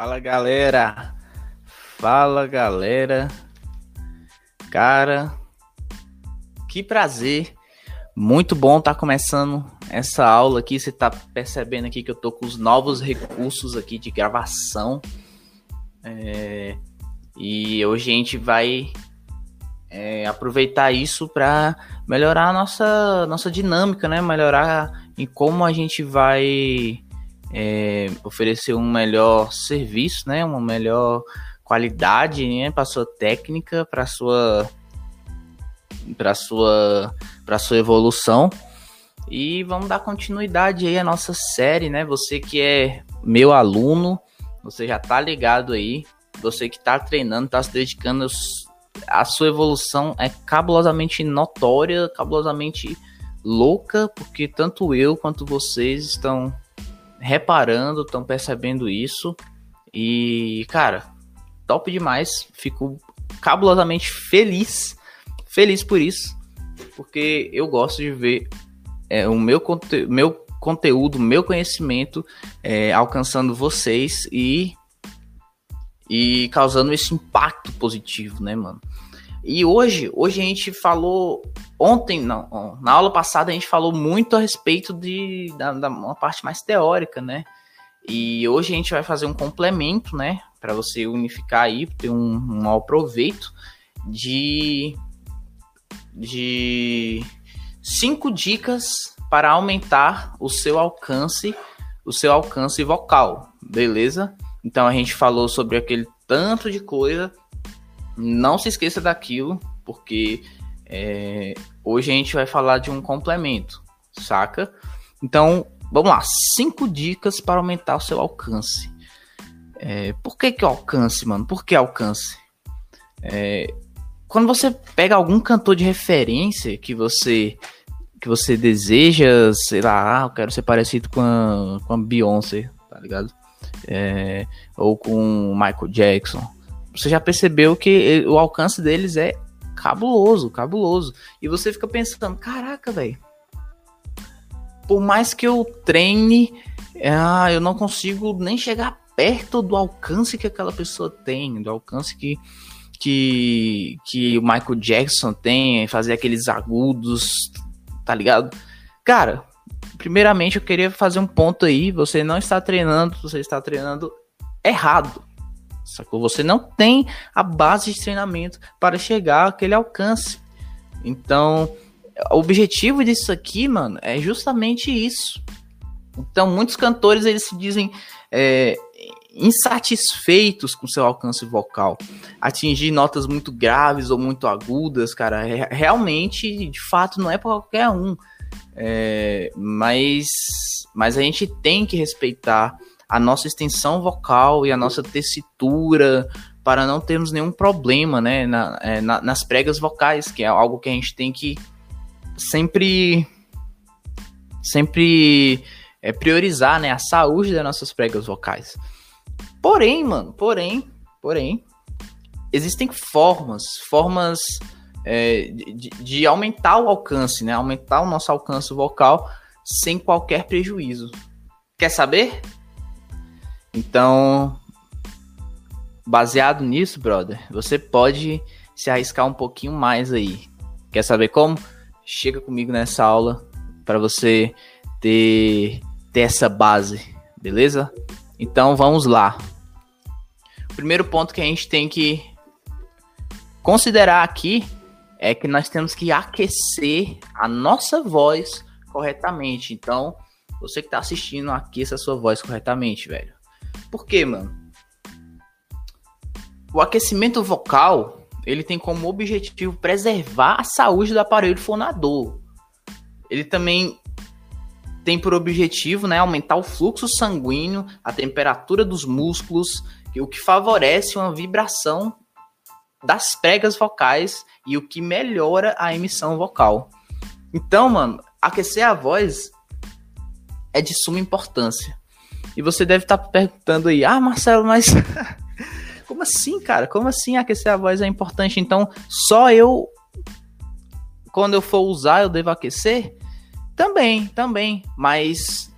Fala galera, fala galera, cara, que prazer, muito bom estar tá começando essa aula aqui. Você tá percebendo aqui que eu tô com os novos recursos aqui de gravação é, e hoje a gente vai é, aproveitar isso para melhorar a nossa, nossa dinâmica, né? Melhorar em como a gente vai é, oferecer um melhor serviço, né? Uma melhor qualidade, né? Para sua técnica, para sua para sua para sua evolução. E vamos dar continuidade aí à nossa série, né? Você que é meu aluno, você já tá ligado aí. Você que tá treinando, tá se dedicando, a sua evolução é cabulosamente notória, cabulosamente louca, porque tanto eu quanto vocês estão reparando, estão percebendo isso. E, cara, top demais. Fico cabulosamente feliz, feliz por isso, porque eu gosto de ver é, o meu, conte meu conteúdo, meu conhecimento é, alcançando vocês e e causando esse impacto positivo, né, mano? E hoje, hoje a gente falou ontem, não, na aula passada a gente falou muito a respeito de da, da uma parte mais teórica, né? E hoje a gente vai fazer um complemento, né, para você unificar aí, ter um, um maior proveito de de cinco dicas para aumentar o seu alcance, o seu alcance vocal, beleza? Então a gente falou sobre aquele tanto de coisa. Não se esqueça daquilo, porque é, hoje a gente vai falar de um complemento, saca? Então, vamos lá, cinco dicas para aumentar o seu alcance. É, por que que alcance, mano? Por que alcance? É, quando você pega algum cantor de referência que você que você deseja, sei lá, ah, eu quero ser parecido com a, com a Beyoncé, tá ligado? É, ou com Michael Jackson. Você já percebeu que o alcance deles é cabuloso, cabuloso. E você fica pensando, caraca, velho. Por mais que eu treine, ah, eu não consigo nem chegar perto do alcance que aquela pessoa tem, do alcance que que, que o Michael Jackson tem, fazer aqueles agudos tá ligado? Cara, primeiramente eu queria fazer um ponto aí. Você não está treinando, você está treinando errado. Sacou? Você não tem a base de treinamento para chegar àquele alcance. Então, o objetivo disso aqui, mano, é justamente isso. Então, muitos cantores eles se dizem é, insatisfeitos com seu alcance vocal. Atingir notas muito graves ou muito agudas, cara, realmente, de fato, não é para qualquer um. É, mas, mas a gente tem que respeitar a nossa extensão vocal e a nossa tessitura para não termos nenhum problema né, na, é, na, nas pregas vocais, que é algo que a gente tem que sempre sempre é, priorizar né, a saúde das nossas pregas vocais. Porém, mano, porém, porém, existem formas, formas é, de, de, aumentar o alcance, né? Aumentar o nosso alcance vocal sem qualquer prejuízo. Quer saber? Então, baseado nisso, brother, você pode se arriscar um pouquinho mais aí. Quer saber como? Chega comigo nessa aula para você ter, ter essa base, beleza? Então vamos lá. Primeiro ponto que a gente tem que considerar aqui é que nós temos que aquecer a nossa voz corretamente. Então, você que está assistindo, aqueça a sua voz corretamente, velho. Por quê, mano? O aquecimento vocal, ele tem como objetivo preservar a saúde do aparelho fonador. Ele também tem por objetivo né, aumentar o fluxo sanguíneo, a temperatura dos músculos, o que favorece uma vibração das pregas vocais e o que melhora a emissão vocal. Então, mano, aquecer a voz é de suma importância. E você deve estar tá perguntando aí, ah, Marcelo, mas como assim, cara? Como assim aquecer a voz é importante? Então, só eu, quando eu for usar, eu devo aquecer? Também, também. Mas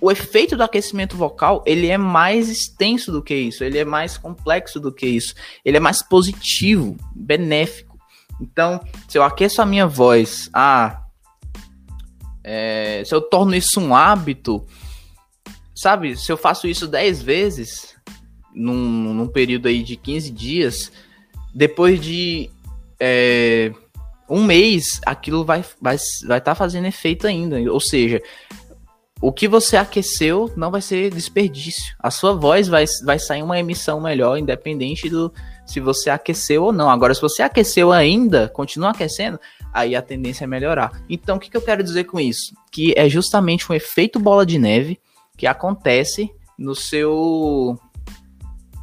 o efeito do aquecimento vocal, ele é mais extenso do que isso, ele é mais complexo do que isso, ele é mais positivo, benéfico. Então, se eu aqueço a minha voz, ah, é, se eu torno isso um hábito, sabe, se eu faço isso 10 vezes, num, num período aí de 15 dias, depois de é, um mês, aquilo vai estar vai, vai tá fazendo efeito ainda. Ou seja, o que você aqueceu não vai ser desperdício. A sua voz vai, vai sair uma emissão melhor, independente do se você aqueceu ou não. Agora, se você aqueceu ainda, continua aquecendo, aí a tendência é melhorar. Então, o que, que eu quero dizer com isso? Que é justamente um efeito bola de neve que acontece no seu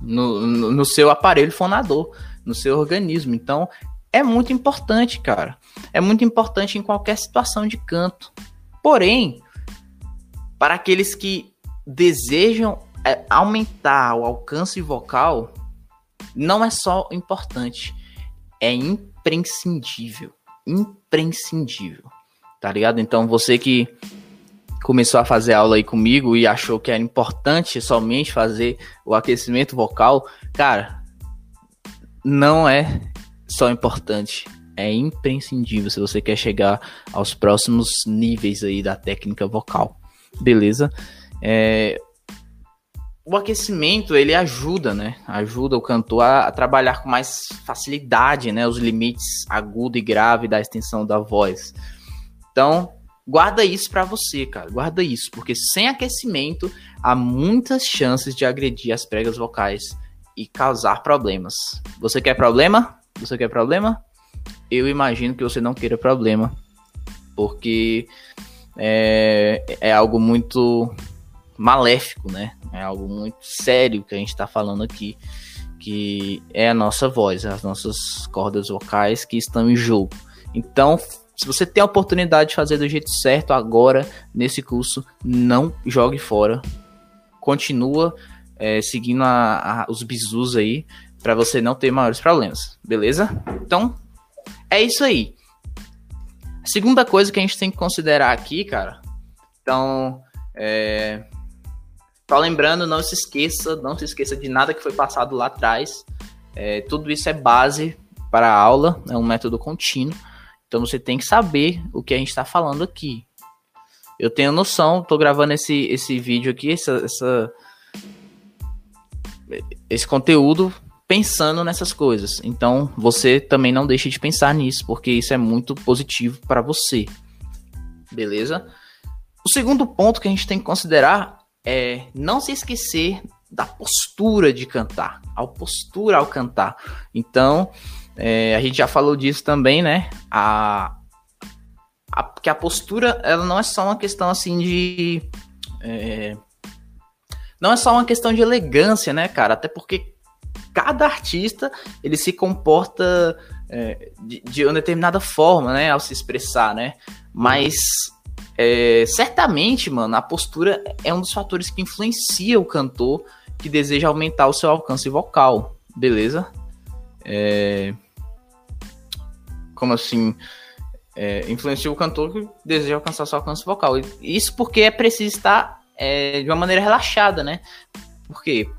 no, no, seu aparelho fonador, no seu organismo. Então, é muito importante, cara. É muito importante em qualquer situação de canto. Porém, para aqueles que desejam é, aumentar o alcance vocal, não é só importante, é imprescindível. Imprescindível. Tá ligado? Então, você que começou a fazer aula aí comigo e achou que era importante somente fazer o aquecimento vocal, cara, não é só importante, é imprescindível se você quer chegar aos próximos níveis aí da técnica vocal, beleza? É, o aquecimento ele ajuda, né? Ajuda o cantor a, a, trabalhar com mais facilidade, né? Os limites agudo e grave da extensão da voz. Então, Guarda isso para você, cara. Guarda isso, porque sem aquecimento há muitas chances de agredir as pregas vocais e causar problemas. Você quer problema? Você quer problema? Eu imagino que você não queira problema, porque é, é algo muito maléfico, né? É algo muito sério que a gente está falando aqui, que é a nossa voz, as nossas cordas vocais que estão em jogo. Então, se você tem a oportunidade de fazer do jeito certo agora, nesse curso, não jogue fora. Continua é, seguindo a, a, os bizus aí, para você não ter maiores problemas, beleza? Então, é isso aí. segunda coisa que a gente tem que considerar aqui, cara. Então, é, só lembrando, não se esqueça, não se esqueça de nada que foi passado lá atrás. É, tudo isso é base para a aula, é um método contínuo. Então você tem que saber o que a gente está falando aqui. Eu tenho noção, tô gravando esse, esse vídeo aqui, essa, essa, esse conteúdo pensando nessas coisas. Então você também não deixe de pensar nisso, porque isso é muito positivo para você. Beleza? O segundo ponto que a gente tem que considerar é não se esquecer da postura de cantar, a postura ao cantar. Então, é, a gente já falou disso também, né? A, a, que a postura, ela não é só uma questão assim de. É, não é só uma questão de elegância, né, cara? Até porque cada artista ele se comporta é, de, de, uma determinada forma, né, ao se expressar, né? Mas é, certamente, mano, a postura é um dos fatores que influencia o cantor que deseja aumentar o seu alcance vocal, beleza? É, como assim, é, o cantor que deseja alcançar seu alcance vocal. Isso porque é preciso estar é, de uma maneira relaxada, né? Por quê?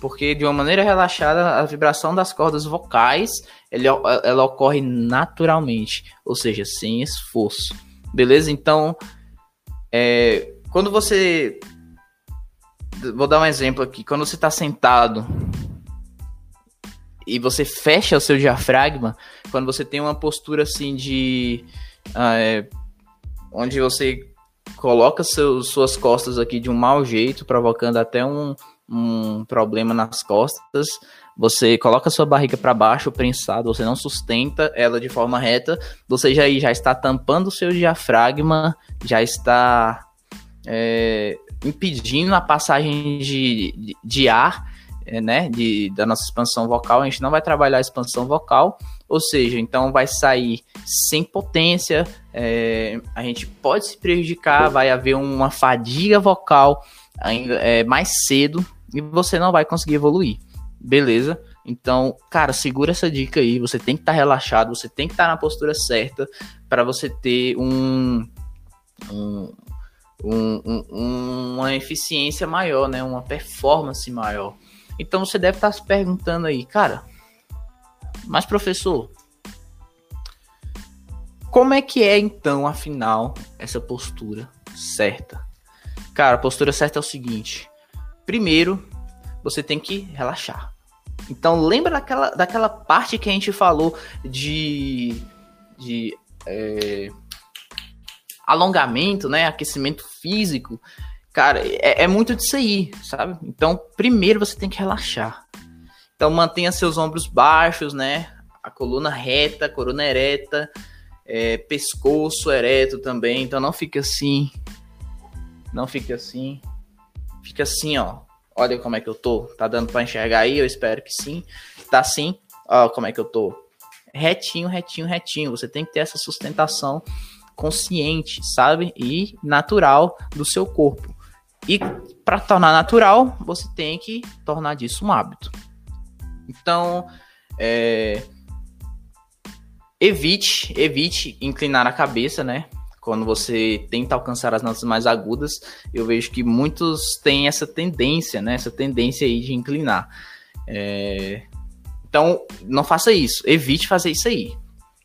Porque de uma maneira relaxada, a vibração das cordas vocais ela, ela ocorre naturalmente, ou seja, sem esforço. Beleza? Então, é, quando você. Vou dar um exemplo aqui. Quando você está sentado e você fecha o seu diafragma, quando você tem uma postura assim de. Ah, é, onde você coloca seus, suas costas aqui de um mau jeito, provocando até um, um problema nas costas. Você coloca sua barriga para baixo, prensado, você não sustenta ela de forma reta, você já, já está tampando o seu diafragma, já está é, impedindo a passagem de, de, de ar né, de, da nossa expansão vocal, a gente não vai trabalhar a expansão vocal, ou seja, então vai sair sem potência, é, a gente pode se prejudicar, vai haver uma fadiga vocal é, mais cedo e você não vai conseguir evoluir, beleza? Então, cara, segura essa dica aí. Você tem que estar tá relaxado, você tem que estar tá na postura certa para você ter um, um um, um, uma eficiência maior, né? Uma performance maior. Então você deve estar se perguntando aí, cara, mas professor, como é que é então, afinal, essa postura certa? Cara, a postura certa é o seguinte: primeiro, você tem que relaxar. Então lembra daquela, daquela parte que a gente falou de, de é, alongamento, né? Aquecimento físico. Cara, é, é muito disso aí, sabe? Então, primeiro você tem que relaxar. Então mantenha seus ombros baixos, né? A coluna reta, a coluna ereta, é, pescoço ereto também. Então não fique assim. Não fique assim. Fica assim, ó. Olha como é que eu tô. Tá dando para enxergar aí? Eu espero que sim. Tá assim. Ó, como é que eu tô. Retinho, retinho, retinho. Você tem que ter essa sustentação consciente, sabe? E natural do seu corpo. E para tornar natural, você tem que tornar disso um hábito. Então, é, evite, evite inclinar a cabeça, né? Quando você tenta alcançar as notas mais agudas, eu vejo que muitos têm essa tendência, né? Essa tendência aí de inclinar. É, então, não faça isso. Evite fazer isso aí.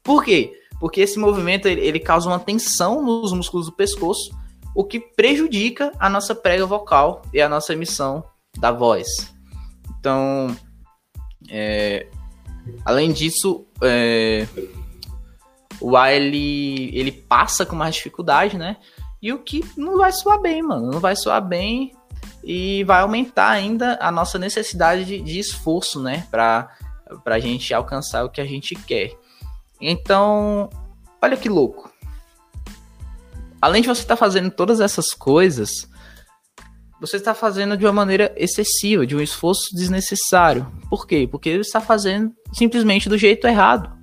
Por quê? Porque esse movimento ele, ele causa uma tensão nos músculos do pescoço, o que prejudica a nossa prega vocal e a nossa emissão da voz. Então, é, além disso, é, o ar ele, ele passa com mais dificuldade, né? E o que não vai soar bem, mano. Não vai soar bem e vai aumentar ainda a nossa necessidade de, de esforço, né? Pra, pra gente alcançar o que a gente quer. Então, olha que louco. Além de você estar tá fazendo todas essas coisas, você está fazendo de uma maneira excessiva, de um esforço desnecessário. Por quê? Porque você está fazendo simplesmente do jeito errado.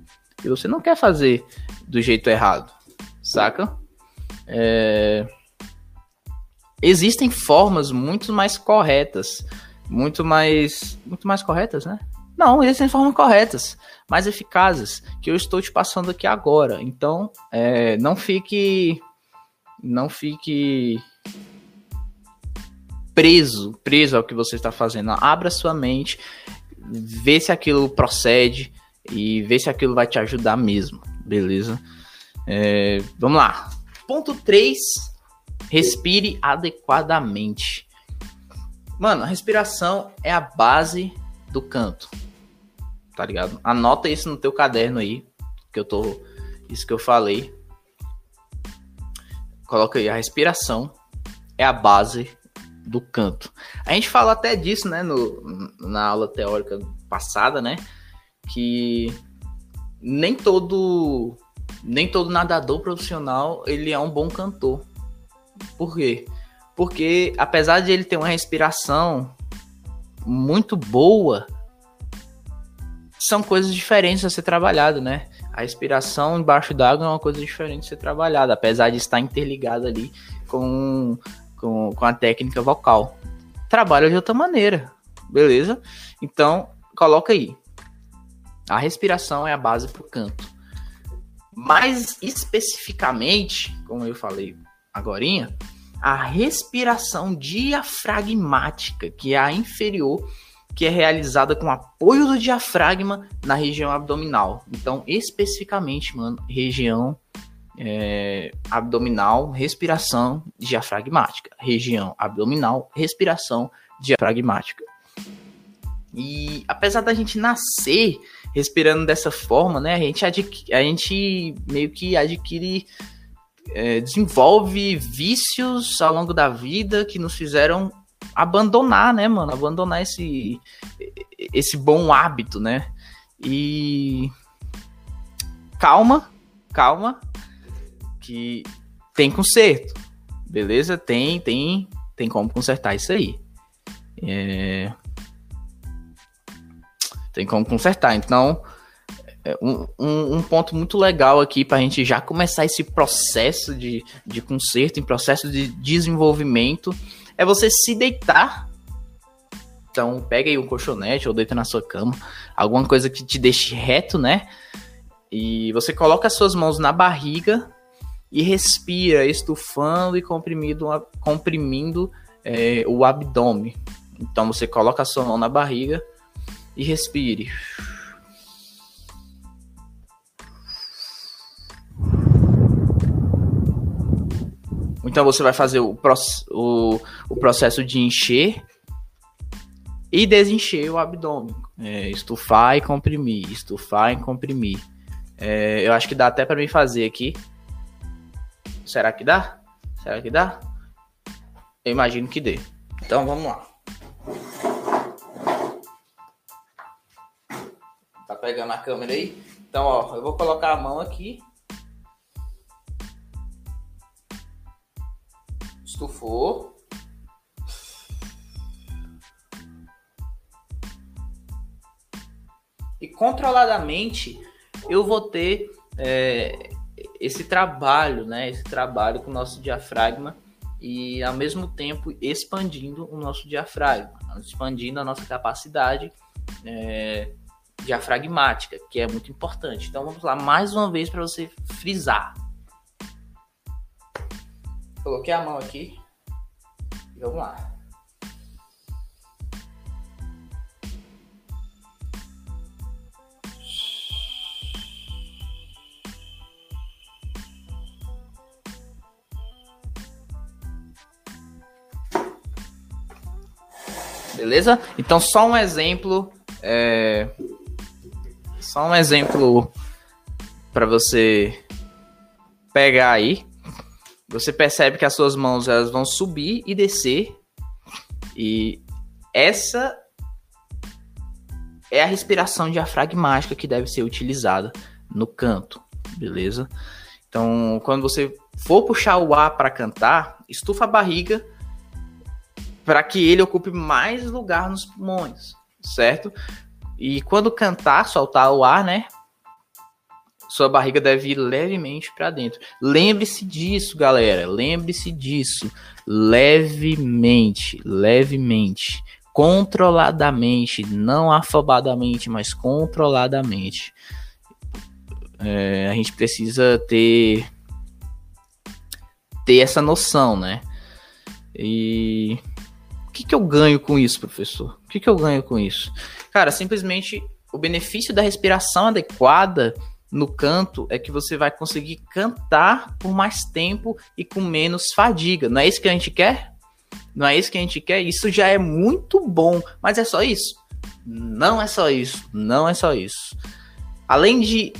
E você não quer fazer do jeito errado, saca? É... Existem formas muito mais corretas, muito mais, muito mais corretas, né? Não, existem formas corretas, mais eficazes, que eu estou te passando aqui agora. Então, é, não fique, não fique preso, preso ao que você está fazendo. Abra sua mente, vê se aquilo procede e vê se aquilo vai te ajudar mesmo, beleza? É, vamos lá. Ponto 3. Respire adequadamente. Mano, a respiração é a base do canto. Tá ligado? Anota isso no teu caderno aí, que eu tô isso que eu falei. Coloca aí a respiração é a base do canto. A gente fala até disso, né, no, na aula teórica passada, né, que nem todo nem todo nadador profissional ele é um bom cantor. Por quê? Porque apesar de ele ter uma respiração muito boa, são coisas diferentes a ser trabalhado, né? A respiração embaixo d'água é uma coisa diferente a ser trabalhada, apesar de estar interligada ali com com, com a técnica vocal. Trabalha de outra maneira, beleza? Então, coloca aí. A respiração é a base para o canto. Mais especificamente, como eu falei agora, a respiração diafragmática, que é a inferior, que é realizada com apoio do diafragma na região abdominal. Então, especificamente, mano, região é, abdominal, respiração diafragmática. Região abdominal, respiração diafragmática. E apesar da gente nascer respirando dessa forma, né, a gente, a gente meio que adquire, é, desenvolve vícios ao longo da vida que nos fizeram abandonar, né, mano, abandonar esse, esse bom hábito, né. E calma, calma, que tem conserto. Beleza? Tem, tem, tem como consertar isso aí. É... Tem como consertar. Então, é um, um, um, ponto muito legal aqui para a gente já começar esse processo de, de conserto, em processo de desenvolvimento, é você se deitar. Então, pega aí um colchonete ou deita na sua cama, alguma coisa que te deixe reto, né? E você coloca as suas mãos na barriga e respira, estufando e comprimindo, comprimindo é, o abdômen. Então você coloca a sua mão na barriga e respire. Então você vai fazer o, o, o processo de encher e desencher o abdômen. É, estufar e comprimir, estufar e comprimir. É, eu acho que dá até para mim fazer aqui. Será que dá? Será que dá? Eu imagino que dê. Então vamos lá. Tá pegando a câmera aí? Então, ó, eu vou colocar a mão aqui. Estufou. E controladamente eu vou ter é, esse trabalho, né? Esse trabalho com o nosso diafragma e ao mesmo tempo expandindo o nosso diafragma, expandindo a nossa capacidade é, diafragmática, que é muito importante. Então vamos lá mais uma vez para você frisar. Coloquei a mão aqui e vamos lá. Beleza? Então, só um exemplo. É... Só um exemplo para você pegar aí. Você percebe que as suas mãos elas vão subir e descer. E essa é a respiração diafragmática que deve ser utilizada no canto, beleza? Então, quando você for puxar o ar para cantar, estufa a barriga para que ele ocupe mais lugar nos pulmões, certo? E quando cantar, soltar o ar, né? Sua barriga deve ir levemente para dentro. Lembre-se disso, galera. Lembre-se disso. Levemente, levemente, controladamente, não afobadamente, mas controladamente. É, a gente precisa ter ter essa noção, né? E que, que eu ganho com isso, professor? O que, que eu ganho com isso? Cara, simplesmente o benefício da respiração adequada no canto é que você vai conseguir cantar por mais tempo e com menos fadiga. Não é isso que a gente quer? Não é isso que a gente quer? Isso já é muito bom, mas é só isso? Não é só isso, não é só isso. Além de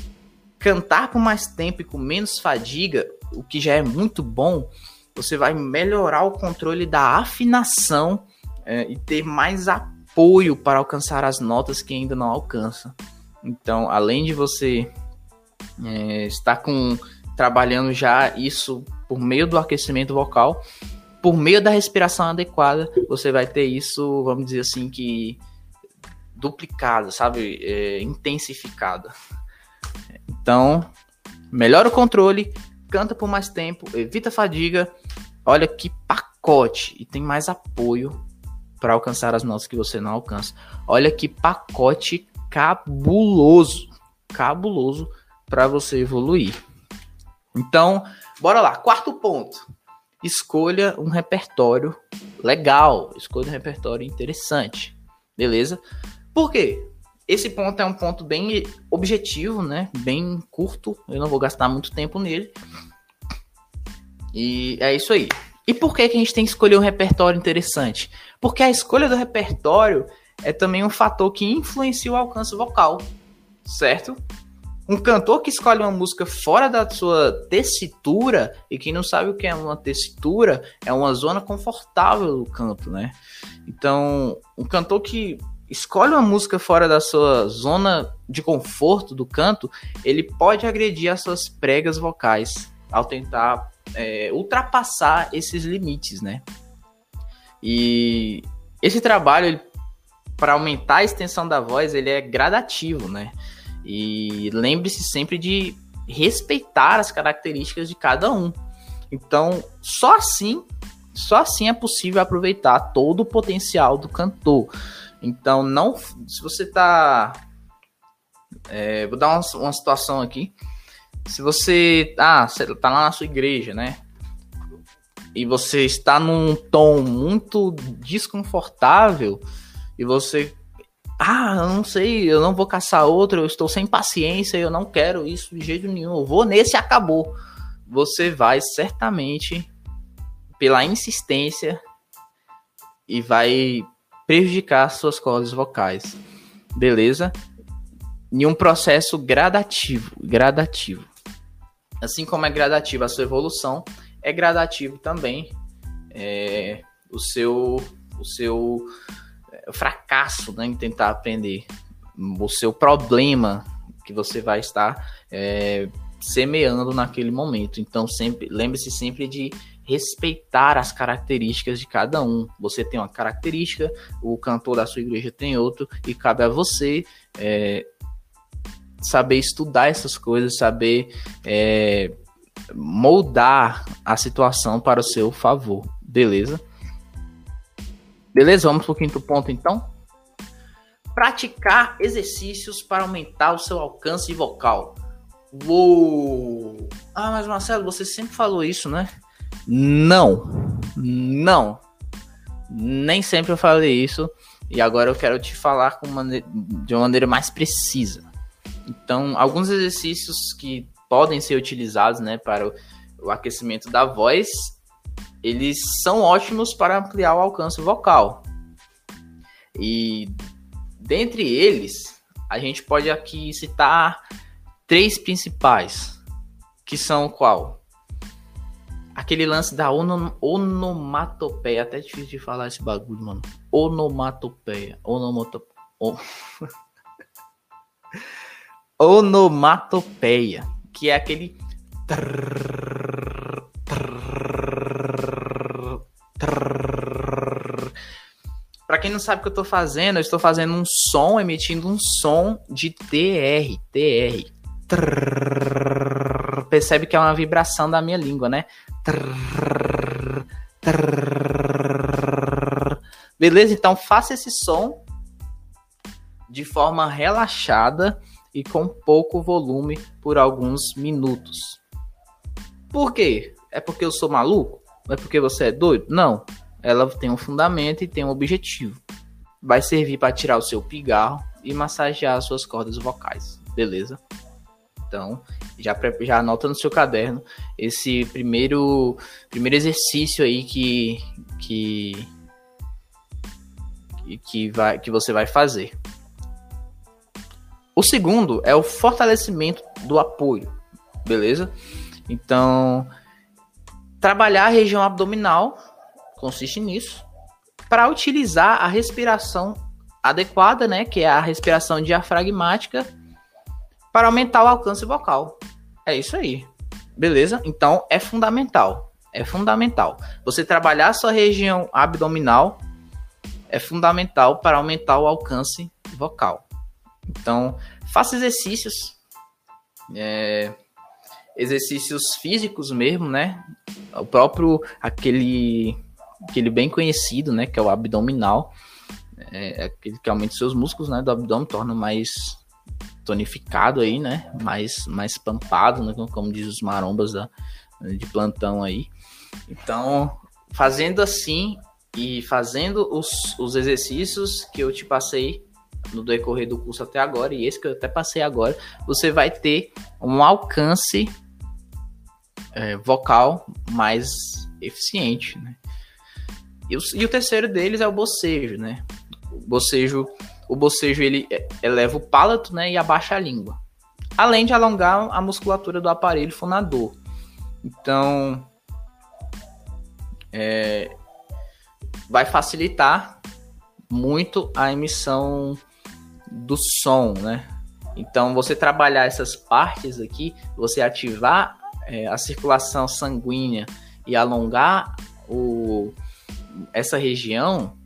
cantar por mais tempo e com menos fadiga, o que já é muito bom, você vai melhorar o controle da afinação é, e ter mais apoio para alcançar as notas que ainda não alcança. Então, além de você é, estar com trabalhando já isso por meio do aquecimento vocal, por meio da respiração adequada, você vai ter isso, vamos dizer assim, que duplicado, sabe, é. Então, melhora o controle, canta por mais tempo, evita fadiga. Olha que pacote e tem mais apoio para alcançar as notas que você não alcança. Olha que pacote cabuloso, cabuloso para você evoluir. Então, bora lá. Quarto ponto. Escolha um repertório legal, escolha um repertório interessante. Beleza? Por quê? Esse ponto é um ponto bem objetivo, né? Bem curto. Eu não vou gastar muito tempo nele. E é isso aí. E por que, que a gente tem que escolher um repertório interessante? Porque a escolha do repertório é também um fator que influencia o alcance vocal, certo? Um cantor que escolhe uma música fora da sua tessitura, e quem não sabe o que é uma tessitura, é uma zona confortável do canto, né? Então, um cantor que escolhe uma música fora da sua zona de conforto do canto, ele pode agredir as suas pregas vocais ao tentar é, ultrapassar esses limites, né? E esse trabalho, para aumentar a extensão da voz, ele é gradativo, né? E lembre-se sempre de respeitar as características de cada um. Então, só assim, só assim é possível aproveitar todo o potencial do cantor. Então, não, se você tá, é, vou dar uma, uma situação aqui. se você, ah, você tá lá na sua igreja, né? E você está num tom muito desconfortável e você ah, eu não sei, eu não vou caçar outro, eu estou sem paciência, eu não quero isso de jeito nenhum, eu vou nesse acabou. Você vai certamente, pela insistência, e vai prejudicar suas cordas vocais. Beleza? Em um processo gradativo, gradativo. Assim como é gradativa a sua evolução, é gradativo também é, o seu o seu fracasso né, em tentar aprender, o seu problema que você vai estar é, semeando naquele momento. Então, sempre lembre-se sempre de respeitar as características de cada um. Você tem uma característica, o cantor da sua igreja tem outro, e cabe a você é, saber estudar essas coisas, saber é, moldar a situação para o seu favor, beleza? Beleza? Vamos para o quinto ponto então. Praticar exercícios para aumentar o seu alcance vocal. Uou! Ah, mas Marcelo, você sempre falou isso, né? Não. Não. Nem sempre eu falei isso. E agora eu quero te falar de uma maneira mais precisa. Então, alguns exercícios que podem ser utilizados né, para o, o aquecimento da voz eles são ótimos para ampliar o alcance vocal. E dentre eles, a gente pode aqui citar três principais, que são qual? Aquele lance da onom onomatopeia, até difícil de falar esse bagulho, mano. Onomatopeia, onomatopeia. On... onomatopeia, que é aquele quem não sabe o que eu estou fazendo, eu estou fazendo um som, emitindo um som de TR, TR. Trrr, percebe que é uma vibração da minha língua, né? Trrr, trrr. Beleza? Então faça esse som de forma relaxada e com pouco volume por alguns minutos. Por quê? É porque eu sou maluco? É porque você é doido? Não ela tem um fundamento e tem um objetivo. Vai servir para tirar o seu pigarro e massagear as suas cordas vocais, beleza? Então, já, já anota no seu caderno esse primeiro, primeiro exercício aí que, que, que, vai, que você vai fazer. O segundo é o fortalecimento do apoio, beleza? Então, trabalhar a região abdominal consiste nisso, para utilizar a respiração adequada, né, que é a respiração diafragmática, para aumentar o alcance vocal. É isso aí. Beleza? Então é fundamental. É fundamental. Você trabalhar a sua região abdominal é fundamental para aumentar o alcance vocal. Então, faça exercícios. É, exercícios físicos mesmo, né? O próprio aquele aquele bem conhecido, né, que é o abdominal, é, é aquele que aumenta seus músculos, né, do abdômen, torna mais tonificado aí, né, mais, mais pampado, né, como diz os marombas da, de plantão aí. Então, fazendo assim e fazendo os, os exercícios que eu te passei no decorrer do curso até agora, e esse que eu até passei agora, você vai ter um alcance é, vocal mais eficiente, né? E o, e o terceiro deles é o bocejo, né? O bocejo, o bocejo ele eleva o palato, né, e abaixa a língua. Além de alongar a musculatura do aparelho fonador. Então, é, vai facilitar muito a emissão do som, né? Então, você trabalhar essas partes aqui, você ativar é, a circulação sanguínea e alongar o, essa região,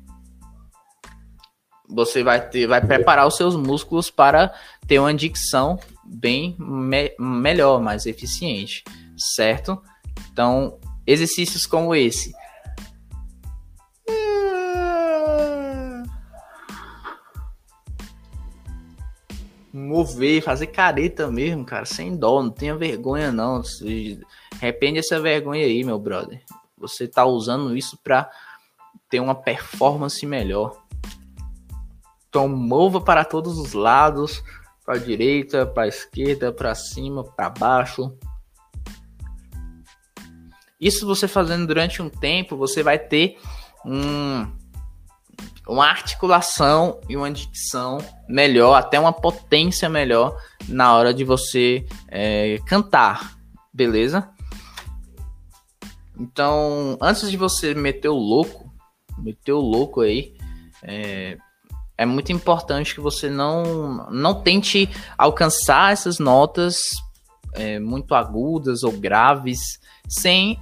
você vai ter, vai preparar os seus músculos para ter uma dicção bem me melhor, mais eficiente, certo? Então, exercícios como esse. mover, fazer careta mesmo, cara, sem dó, não tenha vergonha não. Arrepende essa vergonha aí, meu brother. Você tá usando isso pra ter uma performance melhor. Então mova para todos os lados, para a direita, para a esquerda, para cima, para baixo. Isso você fazendo durante um tempo, você vai ter um, uma articulação e uma dicção melhor, até uma potência melhor na hora de você é, cantar, beleza? Então, antes de você meter o louco, meter o louco aí, é, é muito importante que você não, não tente alcançar essas notas é, muito agudas ou graves sem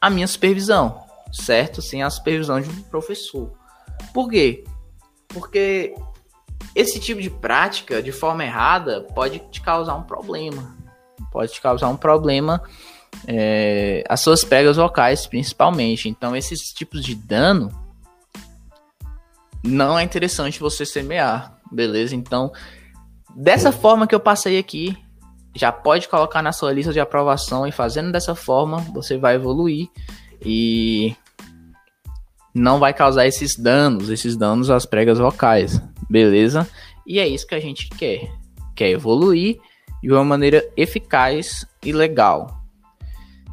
a minha supervisão, certo? Sem a supervisão de um professor. Por quê? Porque esse tipo de prática, de forma errada, pode te causar um problema. Pode te causar um problema é, as suas pregas vocais, principalmente. Então, esses tipos de dano não é interessante você semear, beleza? Então, dessa forma que eu passei aqui, já pode colocar na sua lista de aprovação e fazendo dessa forma, você vai evoluir e não vai causar esses danos, esses danos às pregas vocais, beleza? E é isso que a gente quer, quer evoluir de uma maneira eficaz e legal.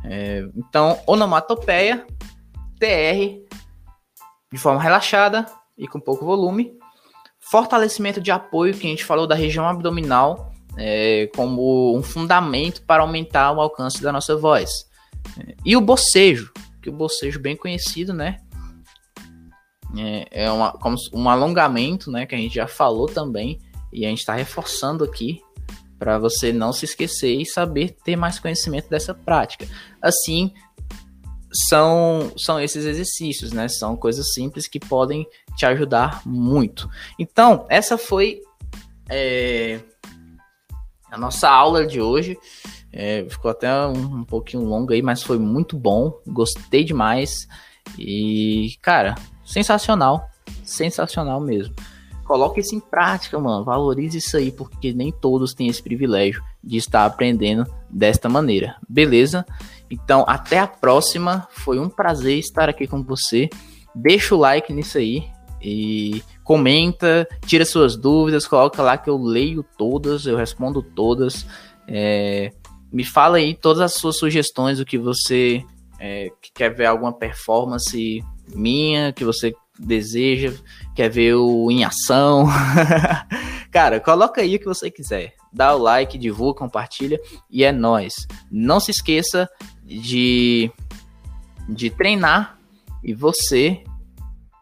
É, então, onomatopeia, TR, de forma relaxada, e com pouco volume. Fortalecimento de apoio, que a gente falou da região abdominal, é, como um fundamento para aumentar o alcance da nossa voz. E o bocejo, que o bocejo bem conhecido, né? É, é uma, como um alongamento, né? Que a gente já falou também, e a gente está reforçando aqui para você não se esquecer e saber ter mais conhecimento dessa prática. Assim, são, são esses exercícios, né? São coisas simples que podem te ajudar muito. Então, essa foi é, a nossa aula de hoje. É, ficou até um, um pouquinho longo aí, mas foi muito bom. Gostei demais. E, cara, sensacional. Sensacional mesmo. Coloque isso em prática, mano. Valorize isso aí, porque nem todos têm esse privilégio de estar aprendendo desta maneira. Beleza? Então, até a próxima. Foi um prazer estar aqui com você. Deixa o like nisso aí e comenta, tira suas dúvidas, coloca lá que eu leio todas, eu respondo todas. É, me fala aí todas as suas sugestões, o que você é, que quer ver alguma performance minha, que você deseja, quer ver o em ação. Cara, coloca aí o que você quiser. Dá o like, divulga, compartilha e é nós. Não se esqueça de, de treinar e você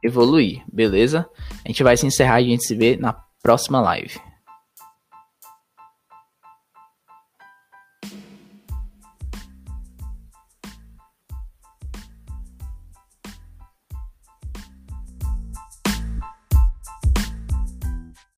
evoluir, beleza? A gente vai se encerrar e a gente se vê na próxima live.